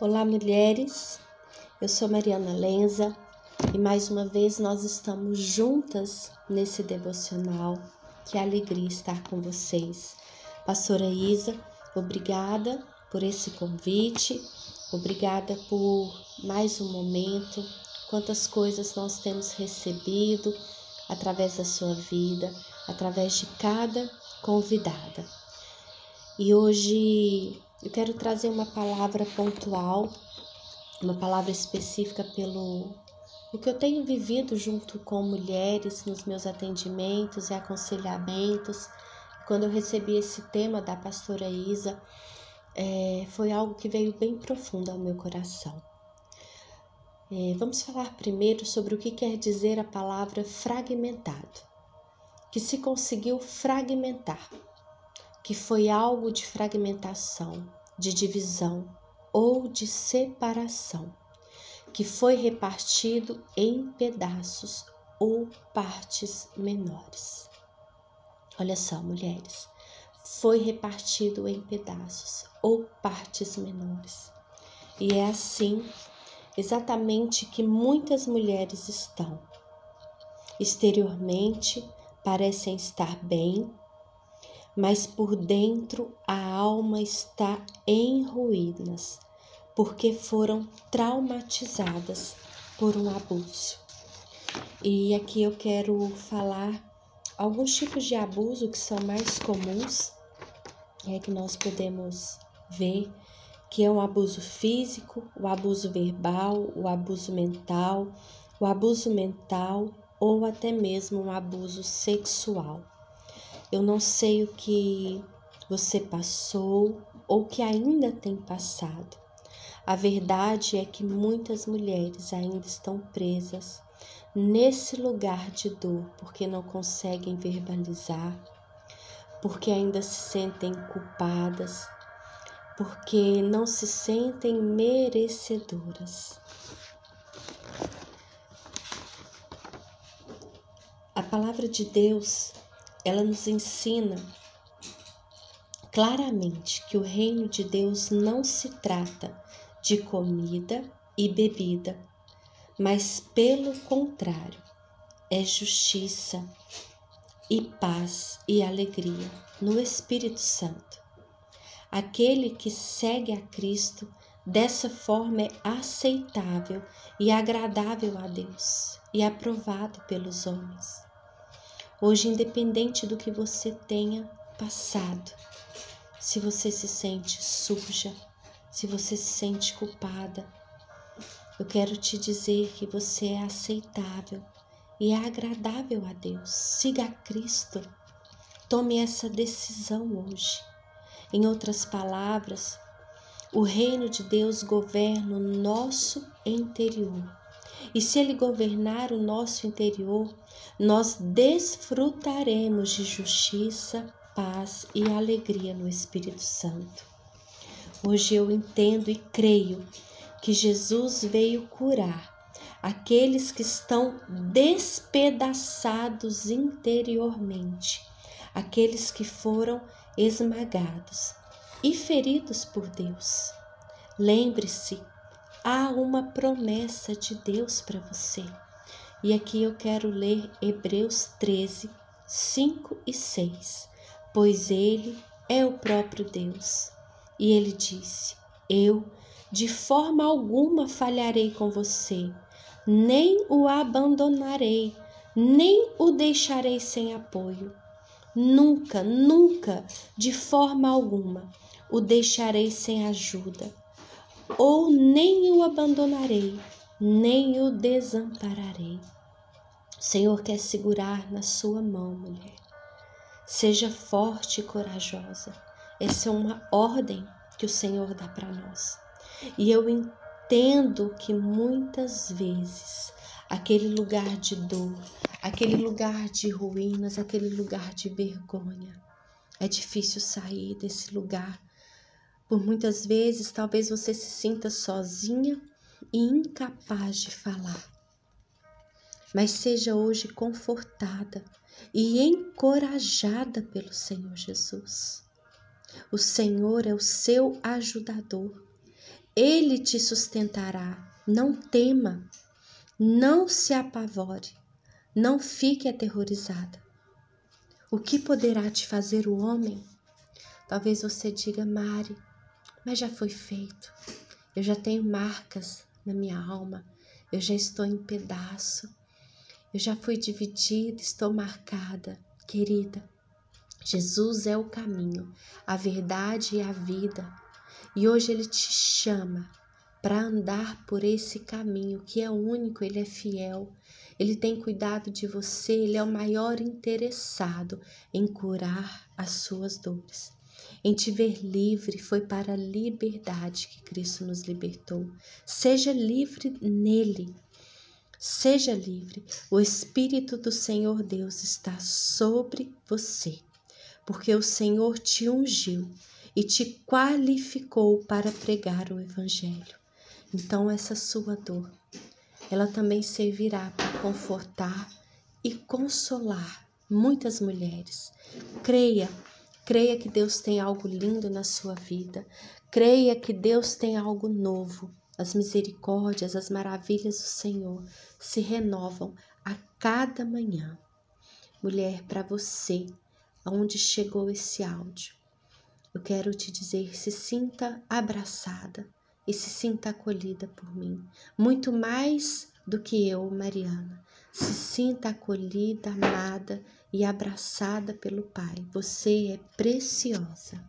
Olá, mulheres. Eu sou Mariana Lenza e mais uma vez nós estamos juntas nesse devocional. Que alegria estar com vocês. Pastora Isa, obrigada por esse convite, obrigada por mais um momento. Quantas coisas nós temos recebido através da sua vida, através de cada convidada. E hoje eu quero trazer uma palavra pontual, uma palavra específica pelo o que eu tenho vivido junto com mulheres nos meus atendimentos e aconselhamentos. Quando eu recebi esse tema da pastora Isa, é, foi algo que veio bem profundo ao meu coração. É, vamos falar primeiro sobre o que quer dizer a palavra fragmentado, que se conseguiu fragmentar que foi algo de fragmentação, de divisão ou de separação, que foi repartido em pedaços ou partes menores. Olha só, mulheres, foi repartido em pedaços ou partes menores. E é assim exatamente que muitas mulheres estão. Exteriormente parecem estar bem, mas por dentro a alma está em ruínas, porque foram traumatizadas por um abuso. E aqui eu quero falar alguns tipos de abuso que são mais comuns, é que nós podemos ver que é o abuso físico, o abuso verbal, o abuso mental, o abuso mental ou até mesmo um abuso sexual. Eu não sei o que você passou ou que ainda tem passado. A verdade é que muitas mulheres ainda estão presas nesse lugar de dor porque não conseguem verbalizar, porque ainda se sentem culpadas, porque não se sentem merecedoras. A palavra de Deus ela nos ensina claramente que o reino de Deus não se trata de comida e bebida, mas pelo contrário, é justiça e paz e alegria no Espírito Santo. Aquele que segue a Cristo dessa forma é aceitável e agradável a Deus e aprovado pelos homens. Hoje, independente do que você tenha passado, se você se sente suja, se você se sente culpada, eu quero te dizer que você é aceitável e é agradável a Deus. Siga a Cristo. Tome essa decisão hoje. Em outras palavras, o reino de Deus governa o nosso interior. E se Ele governar o nosso interior, nós desfrutaremos de justiça, paz e alegria no Espírito Santo. Hoje eu entendo e creio que Jesus veio curar aqueles que estão despedaçados interiormente, aqueles que foram esmagados e feridos por Deus. Lembre-se há uma promessa de Deus para você. E aqui eu quero ler Hebreus 13, 5 e 6. Pois ele é o próprio Deus. E ele disse: Eu de forma alguma falharei com você, nem o abandonarei, nem o deixarei sem apoio. Nunca, nunca, de forma alguma, o deixarei sem ajuda ou nem o abandonarei, nem o desampararei. O Senhor quer segurar na sua mão, mulher. Seja forte e corajosa. Essa é uma ordem que o Senhor dá para nós. E eu entendo que muitas vezes aquele lugar de dor, aquele lugar de ruínas, aquele lugar de vergonha, é difícil sair desse lugar por muitas vezes, talvez você se sinta sozinha e incapaz de falar. Mas seja hoje confortada e encorajada pelo Senhor Jesus. O Senhor é o seu ajudador. Ele te sustentará. Não tema, não se apavore, não fique aterrorizada. O que poderá te fazer o homem? Talvez você diga, Mari, mas já foi feito. Eu já tenho marcas na minha alma, eu já estou em pedaço, eu já fui dividida, estou marcada. Querida, Jesus é o caminho, a verdade e a vida. E hoje ele te chama para andar por esse caminho que é único, ele é fiel. Ele tem cuidado de você, ele é o maior interessado em curar as suas dores. Em te ver livre, foi para a liberdade que Cristo nos libertou. Seja livre nele. Seja livre. O Espírito do Senhor Deus está sobre você porque o Senhor te ungiu e te qualificou para pregar o Evangelho. Então, essa sua dor, ela também servirá para confortar e consolar muitas mulheres. Creia, creia que Deus tem algo lindo na sua vida. Creia que Deus tem algo novo. As misericórdias, as maravilhas do Senhor se renovam a cada manhã. Mulher, para você aonde chegou esse áudio. Eu quero te dizer: se sinta abraçada e se sinta acolhida por mim, muito mais do que eu, Mariana. Se sinta acolhida, amada e abraçada pelo Pai. Você é preciosa.